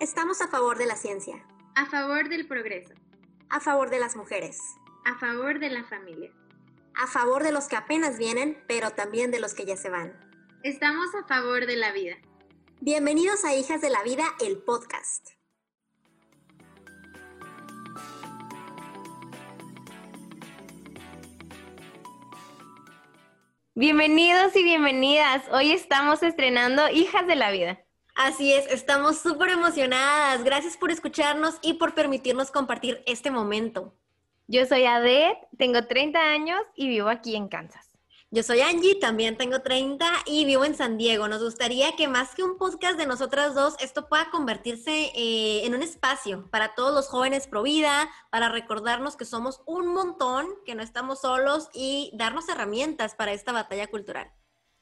Estamos a favor de la ciencia. A favor del progreso. A favor de las mujeres. A favor de la familia. A favor de los que apenas vienen, pero también de los que ya se van. Estamos a favor de la vida. Bienvenidos a Hijas de la Vida, el podcast. Bienvenidos y bienvenidas. Hoy estamos estrenando Hijas de la Vida. Así es, estamos súper emocionadas. Gracias por escucharnos y por permitirnos compartir este momento. Yo soy Adet, tengo 30 años y vivo aquí en Kansas. Yo soy Angie, también tengo 30 y vivo en San Diego. Nos gustaría que más que un podcast de nosotras dos, esto pueda convertirse eh, en un espacio para todos los jóvenes pro vida, para recordarnos que somos un montón, que no estamos solos y darnos herramientas para esta batalla cultural.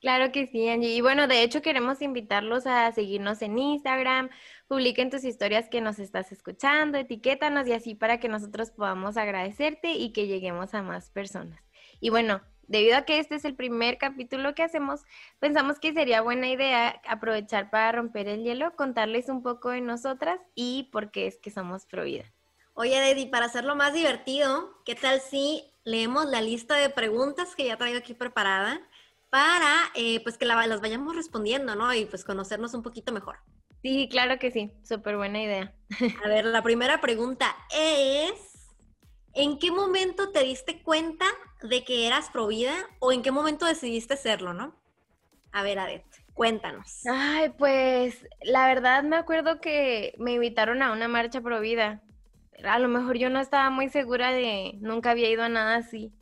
Claro que sí, Angie. Y bueno, de hecho queremos invitarlos a seguirnos en Instagram, publiquen tus historias que nos estás escuchando, etiquétanos y así para que nosotros podamos agradecerte y que lleguemos a más personas. Y bueno, debido a que este es el primer capítulo que hacemos, pensamos que sería buena idea aprovechar para romper el hielo, contarles un poco de nosotras y por qué es que somos Provida. Oye, Dedi, para hacerlo más divertido, ¿qué tal si leemos la lista de preguntas que ya traigo aquí preparada? Para eh, pues que las vayamos respondiendo, ¿no? Y pues conocernos un poquito mejor. Sí, claro que sí, súper buena idea. A ver, la primera pregunta es, ¿en qué momento te diste cuenta de que eras provida o en qué momento decidiste serlo, no? A ver, Adet, cuéntanos. Ay, pues la verdad me acuerdo que me invitaron a una marcha provida. A lo mejor yo no estaba muy segura de, nunca había ido a nada así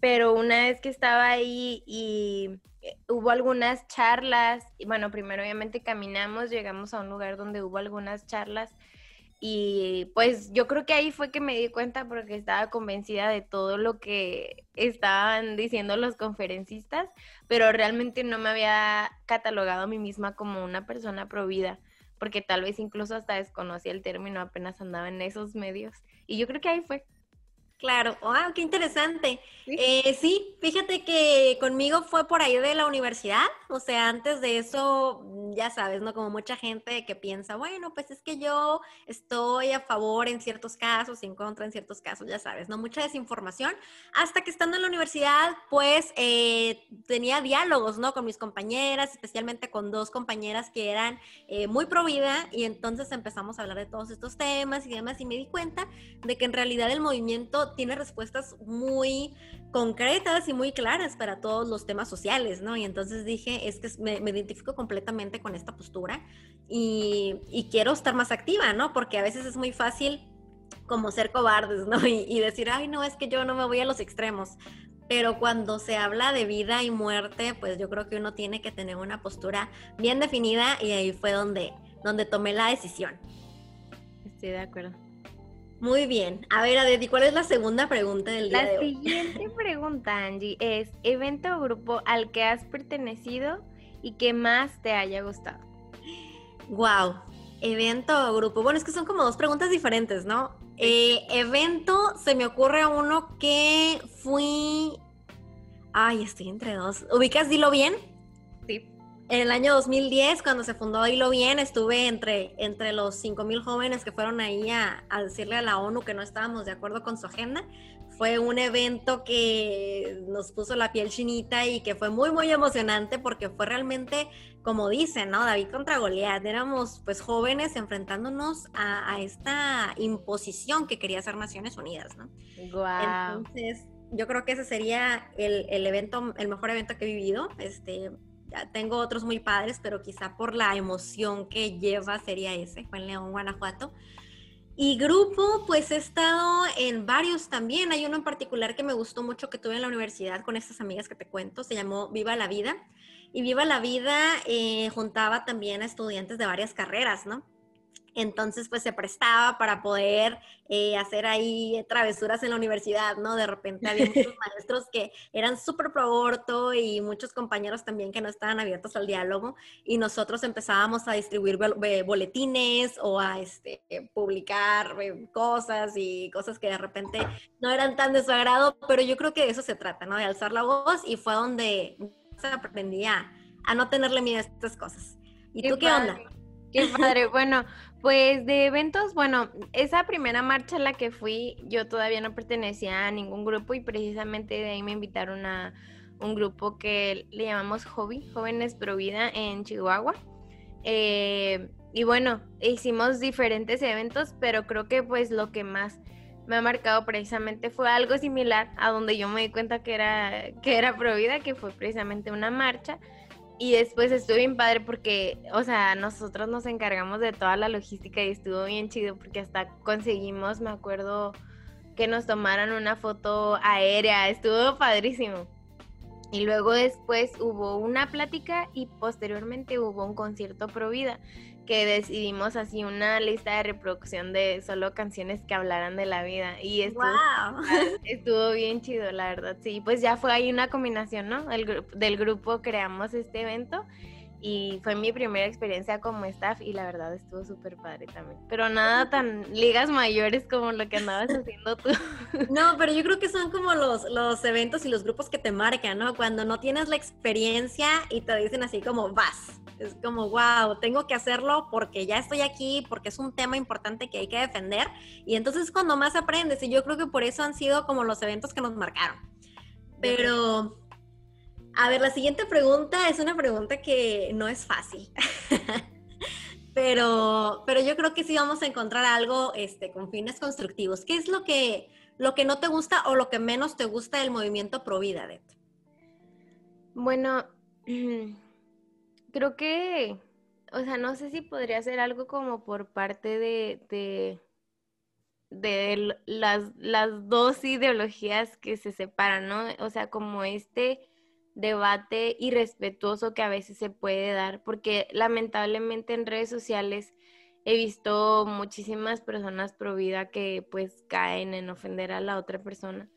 pero una vez que estaba ahí y eh, hubo algunas charlas, y bueno, primero obviamente caminamos, llegamos a un lugar donde hubo algunas charlas y pues yo creo que ahí fue que me di cuenta porque estaba convencida de todo lo que estaban diciendo los conferencistas, pero realmente no me había catalogado a mí misma como una persona provida, porque tal vez incluso hasta desconocía el término, apenas andaba en esos medios. Y yo creo que ahí fue. Claro, wow, qué interesante. Eh, ¿Sí? fíjate que conmigo fue por ahí de la universidad, o sea, antes de eso, mm, ya sabes, ¿no? Como mucha gente que piensa, bueno, pues es que yo estoy a favor en ciertos casos y en contra en ciertos casos, ya sabes, ¿no? Mucha desinformación, hasta que estando en la universidad, pues eh, tenía diálogos, ¿no? Con mis compañeras, especialmente con dos compañeras que eran eh, muy pro vida, y entonces empezamos a hablar de todos estos temas y demás, y me di cuenta de que en realidad el movimiento tiene respuestas muy concretas y muy claras para todos los temas sociales, ¿no? Y entonces dije, es que me, identifico completamente con esta postura y, quiero estar más activa, ¿no? Porque a veces es muy fácil como ser cobardes, ¿no? Y, y decir, ay, no, es que yo no me voy a los extremos. Pero cuando se habla de vida y muerte, pues yo creo que uno tiene que tener una postura bien definida y ahí fue donde, donde tomé la decisión. Estoy de acuerdo. Muy bien. A ver, Adeti, ¿cuál es la segunda pregunta del día la de hoy? La siguiente pregunta, Angie, es evento o grupo al que has pertenecido y que más te haya gustado. Wow. Evento o grupo. Bueno, es que son como dos preguntas diferentes, ¿no? Eh, evento, se me ocurre uno que fui. Ay, estoy entre dos. ¿Ubicas Dilo Bien? En el año 2010, cuando se fundó Hilo Bien, estuve entre, entre los 5.000 jóvenes que fueron ahí a, decirle a la ONU que no estábamos de acuerdo con su agenda. Fue un evento que nos puso la piel chinita y que fue muy, muy emocionante porque fue realmente, como dicen, ¿no? David contra Goliat. Éramos pues jóvenes enfrentándonos a, esta imposición que quería hacer Naciones Unidas, ¿no? Entonces, yo creo que ese sería el, el, evento, el mejor evento que he vivido. Este, tengo otros muy padres, pero quizá por la emoción que lleva sería ese, fue en León, Guanajuato. Y grupo, pues he estado en varios también. Hay uno en particular que me gustó mucho que tuve en la universidad con estas amigas que te cuento. Se llamó Viva la Vida. Y Viva la Vida eh, juntaba también a estudiantes de varias carreras, ¿no? Entonces, pues se prestaba para poder eh, hacer ahí travesuras en la universidad, ¿no? De repente había muchos maestros que eran súper pro aborto y muchos compañeros también que no estaban abiertos al diálogo y nosotros empezábamos a distribuir boletines o a este, publicar eh, cosas y cosas que de repente no eran tan de su agrado, pero yo creo que de eso se trata, ¿no? De alzar la voz y fue donde se aprendía a no tenerle miedo a estas cosas. ¿Y tú qué onda? Qué padre. Bueno, pues de eventos, bueno, esa primera marcha a la que fui, yo todavía no pertenecía a ningún grupo y precisamente de ahí me invitaron a un grupo que le llamamos Hobby, Jóvenes Pro Vida en Chihuahua. Eh, y bueno, hicimos diferentes eventos, pero creo que pues lo que más me ha marcado precisamente fue algo similar a donde yo me di cuenta que era, que era Provida, que fue precisamente una marcha. Y después estuvo bien padre porque, o sea, nosotros nos encargamos de toda la logística y estuvo bien chido porque hasta conseguimos, me acuerdo, que nos tomaran una foto aérea, estuvo padrísimo. Y luego después hubo una plática y posteriormente hubo un concierto pro vida que decidimos así una lista de reproducción de solo canciones que hablaran de la vida y estuvo, estuvo bien chido la verdad sí pues ya fue ahí una combinación no El, del grupo creamos este evento y fue mi primera experiencia como staff y la verdad estuvo súper padre también. Pero nada tan ligas mayores como lo que andabas haciendo tú. No, pero yo creo que son como los, los eventos y los grupos que te marcan, ¿no? Cuando no tienes la experiencia y te dicen así como vas. Es como, wow, tengo que hacerlo porque ya estoy aquí, porque es un tema importante que hay que defender. Y entonces cuando más aprendes. Y yo creo que por eso han sido como los eventos que nos marcaron. Pero a ver, la siguiente pregunta es una pregunta que no es fácil. pero, pero yo creo que sí vamos a encontrar algo este, con fines constructivos. ¿Qué es lo que, lo que no te gusta o lo que menos te gusta del movimiento Pro Vida, Bueno, creo que, o sea, no sé si podría ser algo como por parte de, de, de las, las dos ideologías que se separan, ¿no? O sea, como este debate irrespetuoso que a veces se puede dar, porque lamentablemente en redes sociales he visto muchísimas personas pro vida que pues caen en ofender a la otra persona.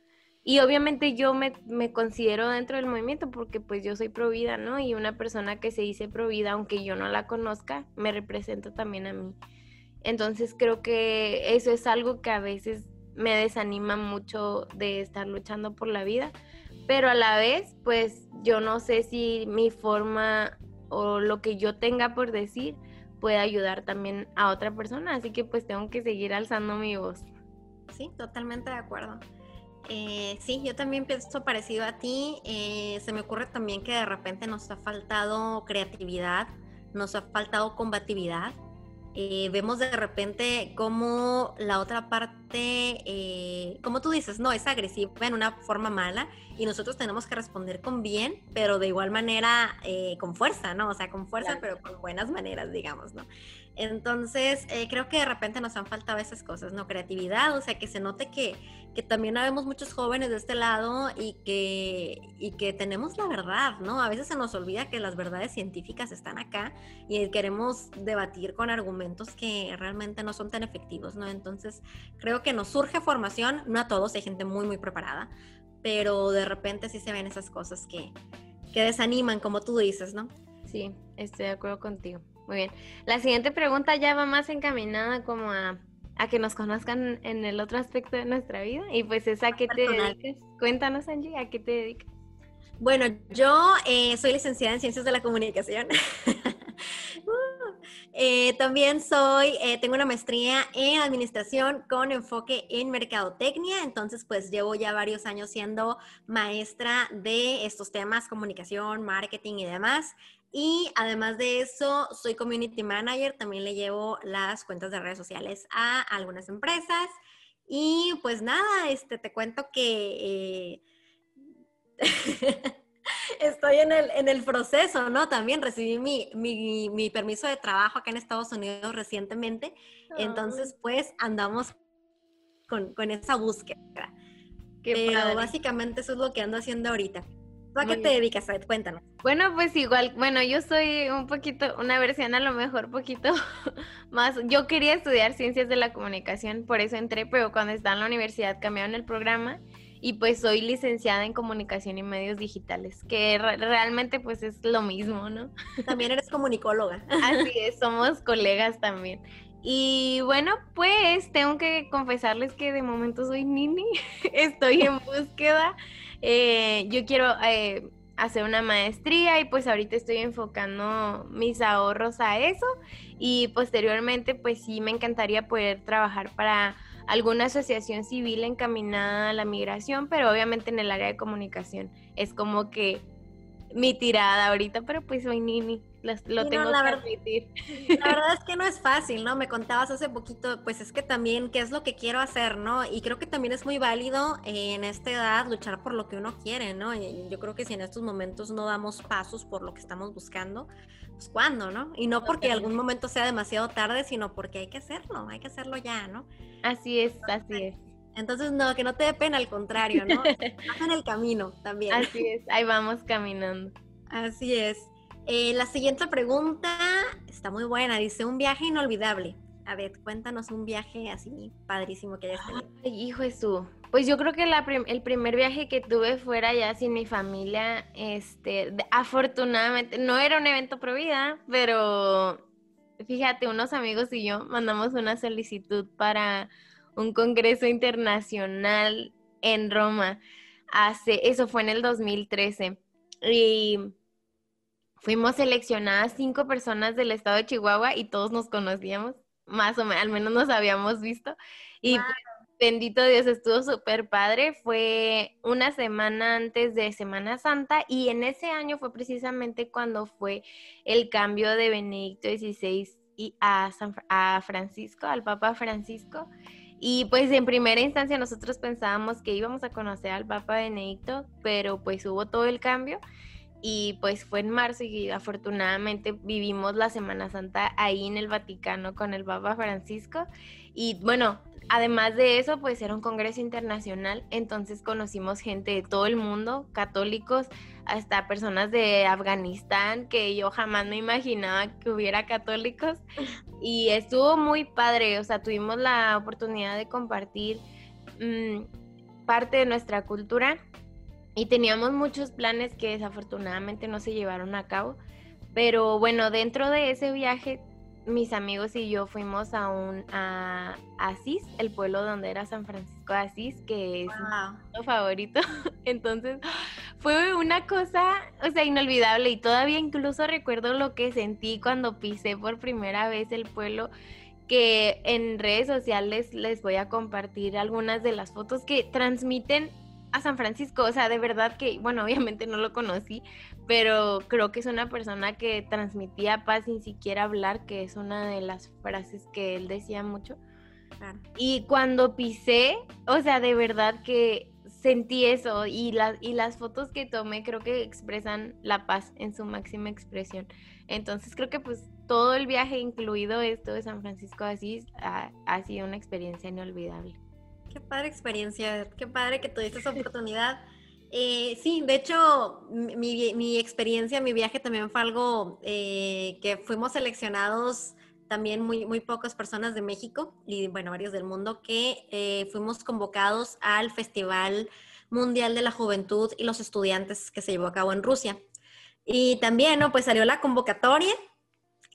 Y obviamente yo me, me, considero dentro del movimiento porque pues yo soy pro vida, ¿no? Y una persona que se dice pro vida, aunque yo no la conozca, me representa también a mí. Entonces creo que eso es algo que a veces me desanima mucho de estar luchando por la vida pero a la vez, pues yo no sé si mi forma o lo que yo tenga por decir puede ayudar también a otra persona, así que pues tengo que seguir alzando mi voz. Sí, totalmente de acuerdo. Eh, sí, yo también pienso parecido a ti. Eh, se me ocurre también que de repente nos ha faltado creatividad, nos ha faltado combatividad. Eh, vemos de repente cómo la otra parte, eh, como tú dices, no, es agresiva en una forma mala y nosotros tenemos que responder con bien, pero de igual manera eh, con fuerza, ¿no? O sea, con fuerza, pero con buenas maneras, digamos, ¿no? Entonces, eh, creo que de repente nos han faltado esas cosas, ¿no? Creatividad, o sea, que se note que, que también habemos muchos jóvenes de este lado y que, y que tenemos la verdad, ¿no? A veces se nos olvida que las verdades científicas están acá y queremos debatir con argumentos que realmente no son tan efectivos, ¿no? Entonces, creo que nos surge formación, no a todos, hay gente muy, muy preparada, pero de repente sí se ven esas cosas que, que desaniman, como tú dices, ¿no? Sí, estoy de acuerdo contigo. Muy bien. La siguiente pregunta ya va más encaminada como a, que nos conozcan en el otro aspecto de nuestra vida. Y pues es a qué te dedicas. Cuéntanos, Angie, ¿a qué te dedicas? Bueno, yo eh, soy licenciada en Ciencias de la Comunicación. Uh, eh, también soy, eh, tengo una maestría en Administración con enfoque en Mercadotecnia, entonces pues llevo ya varios años siendo maestra de estos temas, comunicación, marketing y demás. Y además de eso, soy community manager, también le llevo las cuentas de redes sociales a algunas empresas. Y pues nada, este, te cuento que eh, estoy en el, en el, proceso, ¿no? También recibí mi, mi, mi, permiso de trabajo acá en Estados Unidos recientemente. Entonces, pues andamos con, con esa búsqueda. Pero básicamente eso es lo que ando haciendo ahorita. ¿Tú a qué te dedicas, Cuéntanos. Bueno, pues igual, bueno, yo soy un poquito, una versión a lo mejor poquito más. Yo quería estudiar ciencias de la comunicación, por eso entré, pero cuando estaba en la universidad cambiaron el programa y pues soy licenciada en comunicación y medios digitales, que realmente pues es lo mismo, ¿no? También eres comunicóloga. Así es, somos colegas también. Y bueno, pues tengo que confesarles que de momento soy nini, estoy en búsqueda. Eh, yo quiero eh, hacer una maestría y pues ahorita estoy enfocando mis ahorros a eso y posteriormente pues sí me encantaría poder trabajar para alguna asociación civil encaminada a la migración, pero obviamente en el área de comunicación. Es como que mi tirada ahorita, pero pues soy Nini, lo tengo que admitir. La verdad es que no es fácil, ¿no? Me contabas hace poquito, pues es que también, ¿qué es lo que quiero hacer, no? Y creo que también es muy válido en esta edad luchar por lo que uno quiere, ¿no? Y yo creo que si en estos momentos no damos pasos por lo que estamos buscando, pues cuándo, ¿no? Y no porque algún momento sea demasiado tarde, sino porque hay que hacerlo, hay que hacerlo ya, ¿no? Así es, así es. Entonces, no, que no te dé pena, al contrario, ¿no? en el camino también. Así es, ahí vamos caminando. Así es. Eh, la siguiente pregunta está muy buena, dice, un viaje inolvidable. A ver, cuéntanos un viaje así padrísimo que hayas tenido. Ay, hijo su. Pues yo creo que el primer viaje que tuve fuera ya sin mi familia, este, afortunadamente, no era un evento pro vida, pero fíjate, unos amigos y yo mandamos una solicitud para un congreso internacional en Roma. Hace, eso fue en el 2013. Y fuimos seleccionadas cinco personas del estado de Chihuahua y todos nos conocíamos, más o menos, al menos nos habíamos visto. Y pues, bendito Dios, estuvo súper padre. Fue una semana antes de Semana Santa y en ese año fue precisamente cuando fue el cambio de Benedicto XVI y a, San, a Francisco, al Papa Francisco. Y pues en primera instancia nosotros pensábamos que íbamos a conocer al Papa Benedicto, pero pues hubo todo el cambio y pues fue en marzo y afortunadamente vivimos la Semana Santa ahí en el Vaticano con el Papa Francisco. Y bueno, además de eso pues era un congreso internacional, entonces conocimos gente de todo el mundo, católicos, hasta personas de Afganistán que yo jamás me imaginaba que hubiera católicos. Y estuvo muy padre, o sea, tuvimos la oportunidad de compartir mm, parte de nuestra cultura y teníamos muchos planes que desafortunadamente no se llevaron a cabo, pero bueno, dentro de ese viaje mis amigos y yo fuimos a un a Asís, el pueblo donde era San Francisco de Asís, que es mi favorito. Entonces, fue una cosa, o sea, inolvidable y todavía incluso recuerdo lo que sentí cuando pisé por primera vez el pueblo que en redes sociales les voy a compartir algunas de las fotos que transmiten a San Francisco, o sea, de verdad que, bueno, obviamente no lo conocí, pero creo que es una persona que transmitía paz sin siquiera hablar, que es una de las frases que él decía mucho. Y cuando pisé, o sea, de verdad que sentí eso y, las y las fotos que tomé creo que expresan la paz en su máxima expresión. Entonces creo que pues todo el viaje, incluido esto de San Francisco de Asís, ha, ha sido una experiencia inolvidable. Qué padre experiencia, qué padre que tuviste esa oportunidad. Eh, sí, de hecho, mi, experiencia, mi viaje también fue algo eh, que fuimos seleccionados también muy, muy pocas personas de México y bueno, varios del mundo que eh, fuimos convocados al Festival Mundial de la Juventud y los Estudiantes que se llevó a cabo en Rusia. Y también, ¿no? Pues salió la convocatoria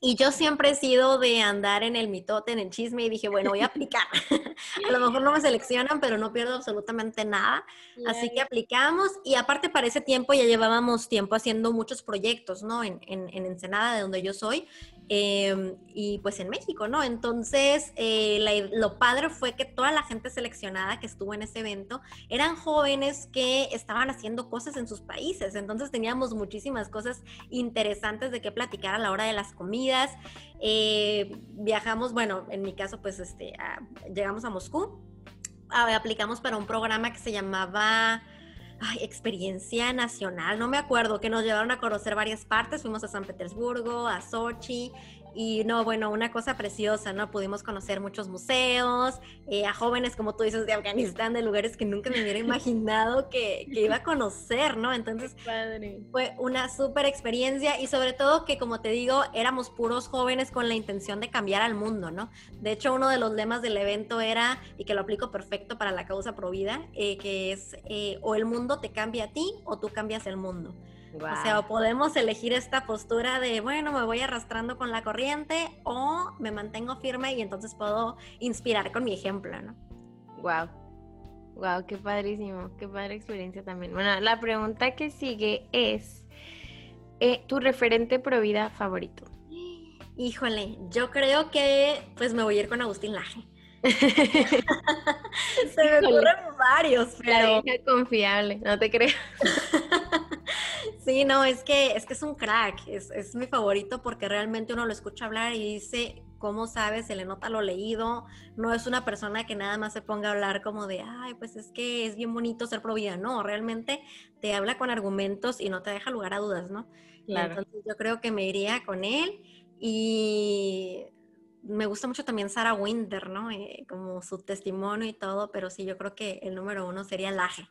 y yo siempre he sido de andar en el mitote, en el chisme, y dije, bueno, voy a aplicar. a lo mejor no me seleccionan, pero no pierdo absolutamente nada. Así que aplicamos. Y aparte, para ese tiempo ya llevábamos tiempo haciendo muchos proyectos, ¿no? En, en, en Ensenada, de donde yo soy. Em, y pues en México, ¿no? Entonces, eh, lo padre fue que toda la gente seleccionada que estuvo en ese evento eran jóvenes que estaban haciendo cosas en sus países. Entonces teníamos muchísimas cosas interesantes de qué platicar a la hora de las comidas. Eh, viajamos, bueno, en mi caso, pues este, llegamos a Moscú, aplicamos para un programa que se llamaba ay, experiencia nacional, no me acuerdo, que nos llevaron a conocer varias partes, fuimos a San Petersburgo, a Sochi, y no, bueno, una cosa preciosa, ¿no? Pudimos conocer muchos museos, eh, a jóvenes, como tú dices, de Afganistán, de lugares que nunca me hubiera imaginado que, que iba a conocer, ¿no? Entonces, fue una súper experiencia y sobre todo que, como te digo, éramos puros jóvenes con la intención de cambiar al mundo, ¿no? De hecho, uno de los lemas del evento era, y que lo aplico perfecto para la causa Provida, eh, que es, eh, o el mundo te cambia a ti o tú cambias el mundo. O sea, podemos elegir esta postura de, bueno, me voy arrastrando con la corriente o me mantengo firme y entonces puedo inspirar con mi ejemplo, ¿no? Wow. Wow, qué padrísimo, qué padre experiencia también. Bueno, la pregunta que sigue es eh, tu referente pro vida favorito. Híjole, yo creo que pues me voy a ir con Agustín Laje. Se me ocurren varios, pero. La confiable, no te creo. sí, no, es que es que es un crack, es, es, mi favorito porque realmente uno lo escucha hablar y dice, ¿cómo sabes? Se le nota lo leído, no es una persona que nada más se ponga a hablar como de, ay, pues es que es bien bonito ser pro vida, no, realmente te habla con argumentos y no te deja lugar a dudas, ¿no? Claro. Entonces yo creo que me iría con él y me gusta mucho también Sarah Winter, ¿no? Eh, como su testimonio y todo, pero sí, yo creo que el número uno sería Laje.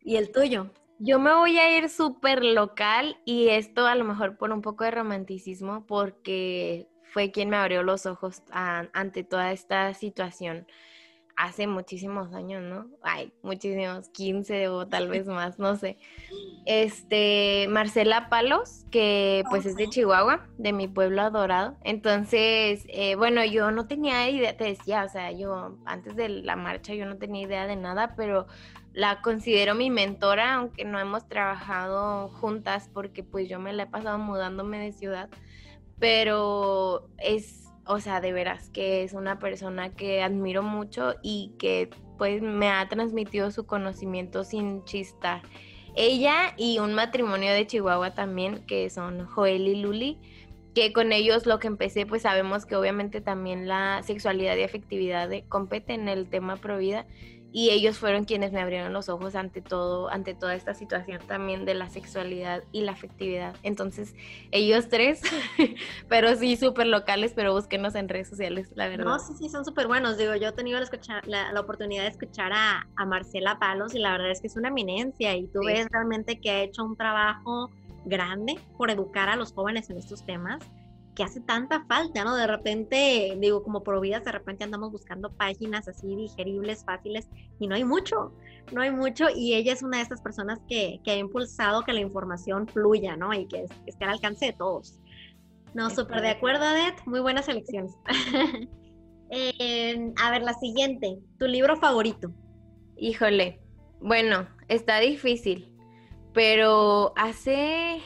¿Y el tuyo? Yo me voy a ir súper local y esto a lo mejor por un poco de romanticismo porque fue quien me abrió los ojos ante toda esta situación hace muchísimos años, ¿no? Ay, muchísimos, 15 o tal vez más, no sé. Este, Marcela Palos, que pues es de Chihuahua, de mi pueblo adorado. Entonces, eh, bueno, yo no tenía idea, te decía, o sea, yo antes de la marcha yo no tenía idea de nada, pero la considero mi mentora, aunque no hemos trabajado juntas porque pues yo me la he pasado mudándome de ciudad, pero es o sea, de veras que es una persona que admiro mucho y que pues me ha transmitido su conocimiento sin chistar. Ella y un matrimonio de Chihuahua también, que son Joel y Luli, que con ellos lo que empecé, pues sabemos que obviamente también la sexualidad y afectividad compete en el tema pro vida y ellos fueron quienes me abrieron los ojos ante todo, ante toda esta situación también de la sexualidad y la afectividad. Entonces, ellos tres, pero sí súper locales, pero búsquenos en redes sociales, la verdad. No, sí, sí, son súper buenos. Digo, yo he tenido la, escuchar, la, oportunidad de escuchar a, Marcela Palos y la verdad es que es una eminencia y tú ves realmente que ha hecho un trabajo grande por educar a los jóvenes en estos temas que hace tanta falta, ¿no? De repente, digo, como providas, de repente andamos buscando páginas así digeribles, fáciles, y no hay mucho, no hay mucho, y ella es una de estas personas que, que ha impulsado que la información fluya, ¿no? Y que, esté al alcance de todos. No, súper de acuerdo, Adet, muy buenas elecciones. Em, a ver, la siguiente, tu libro favorito. Híjole, bueno, está difícil, pero hace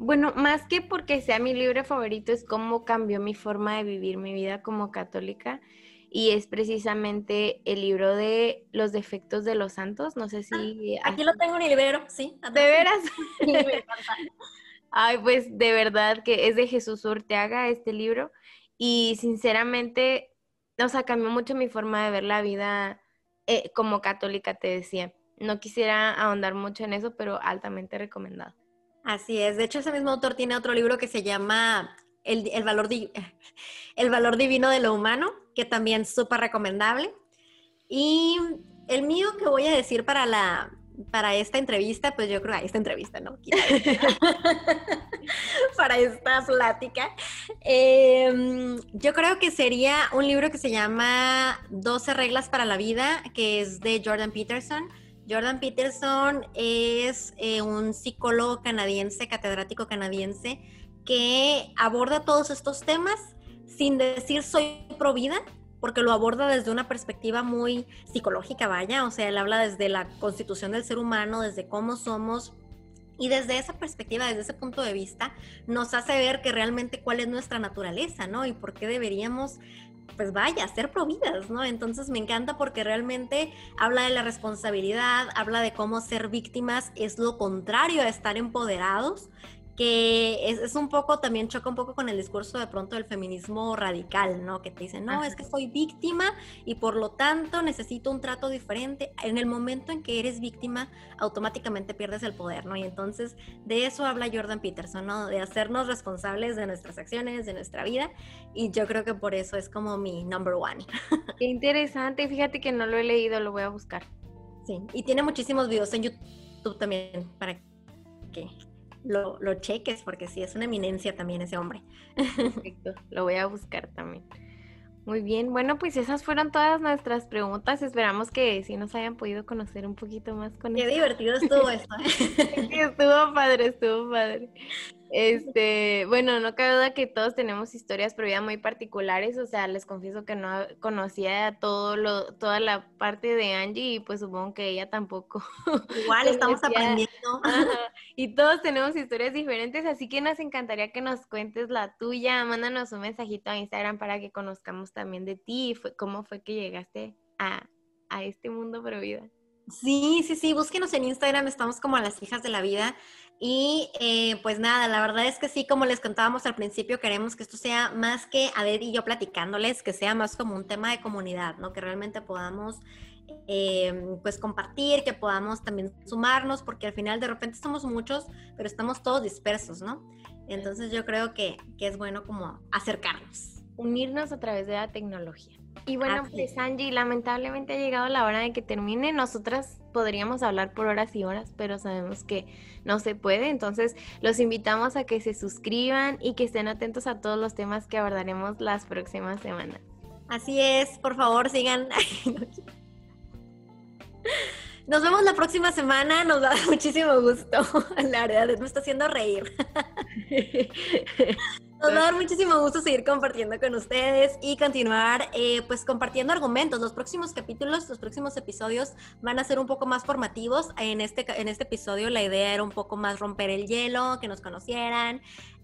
bueno, más que porque sea mi libro favorito, es cómo cambió mi forma de vivir mi vida como católica. Y es precisamente el libro de Los defectos de los santos. No sé si. Ah, aquí lo tengo en el libro, sí. ¿De veras? Ay, pues de verdad que es de Jesús Orteaga este libro. Y sinceramente, o sea, cambió mucho mi forma de ver la vida eh, como católica, te decía. No quisiera ahondar mucho en eso, pero altamente recomendado. Así es. De hecho, ese mismo autor tiene otro libro que se llama El, valor, el valor Divino de lo Humano, que también es súper recomendable. Y el mío que voy a decir para la para esta entrevista, pues yo creo, esta entrevista, ¿no? para esta plática. Em, yo creo que sería un libro que se llama 12 reglas para la vida, que es de Jordan Peterson Jordan Peterson es eh, un psicólogo canadiense, catedrático canadiense, que aborda todos estos temas sin decir soy pro vida, porque lo aborda desde una perspectiva muy psicológica, vaya, o sea, él habla desde la constitución del ser humano, desde cómo somos, y desde esa perspectiva, desde ese punto de vista, nos hace ver que realmente cuál es nuestra naturaleza, ¿no? Y por qué deberíamos pues vaya, ser providas, ¿no? Entonces me encanta porque realmente habla de la responsabilidad, habla de cómo ser víctimas es lo contrario a estar empoderados que es, un poco, también choca un poco con el discurso de pronto del feminismo radical, ¿no? Que te dicen, no, es que soy víctima y por lo tanto necesito un trato diferente. En el momento en que eres víctima, automáticamente pierdes el poder, ¿no? Y entonces de eso habla Jordan Peterson, ¿no? De hacernos responsables de nuestras acciones, de nuestra vida. Y yo creo que por eso es como mi number one. Qué interesante, fíjate que no lo he leído, lo voy a buscar. Sí, y tiene muchísimos videos en YouTube también para que lo, lo cheques, porque sí, es una eminencia también ese hombre. Perfecto, lo voy a buscar también. Muy bien, bueno, pues esas fueron todas nuestras preguntas. Esperamos que sí nos hayan podido conocer un poquito más con Qué divertido estuvo esto. ¿eh? estuvo padre, estuvo padre. Este, bueno, no cabe duda que todos tenemos historias pero ya muy particulares, o sea, les confieso que no conocía todo lo, toda la parte de Angie y pues supongo que ella tampoco. Igual estamos aprendiendo. Y todos tenemos historias diferentes, así que nos encantaría que nos cuentes la tuya, mándanos un mensajito a Instagram para que conozcamos también de ti, cómo fue que llegaste a, a este mundo pro vida. Sí, sí, sí, búsquenos en Instagram, estamos como a las hijas de la vida. Y eh, pues nada, la verdad es que sí, como les contábamos al principio, queremos que esto sea más que a ver y yo platicándoles, que sea más como un tema de comunidad, ¿no? Que realmente podamos eh, pues compartir, que podamos también sumarnos, porque al final de repente somos muchos, pero estamos todos dispersos, ¿no? Entonces yo creo que, que es bueno como acercarnos. Unirnos a través de la tecnología. Y bueno, pues Angie, lamentablemente ha llegado la hora de que termine. Nosotras podríamos hablar por horas y horas, pero sabemos que no se puede. Entonces, los invitamos a que se suscriban y que estén atentos a todos los temas que abordaremos las próximas semanas. Así es, por favor, sigan. Nos vemos la próxima semana, nos da muchísimo gusto. La verdad, me está haciendo reír. Nos va a dar muchísimo gusto seguir compartiendo con ustedes y continuar eh, pues compartiendo argumentos. Los próximos capítulos, los próximos episodios van a ser un poco más formativos. En este, en este episodio la idea era un poco más romper el hielo, que nos conocieran,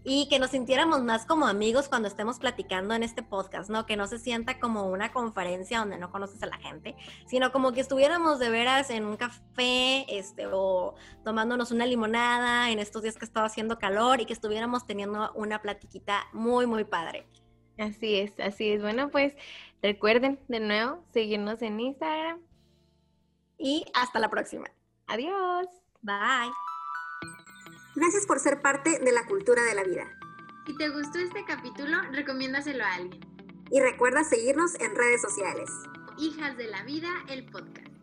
y que nos sintiéramos más como amigos cuando estemos platicando en este podcast, ¿no? Que no se sienta como una conferencia donde no conoces a la gente, sino como que estuviéramos de veras en un café, este, o tomándonos una limonada en estos días que estaba haciendo calor y que estuviéramos teniendo una platiquita muy, muy padre. Así es, así es. Bueno, pues recuerden de nuevo seguirnos en Instagram. Y hasta la próxima. Adiós. Bye. Gracias por ser parte de la cultura de la vida. Si te gustó este capítulo, recomiéndaselo a alguien. Y recuerda seguirnos en redes sociales. Hijas de la Vida, el podcast.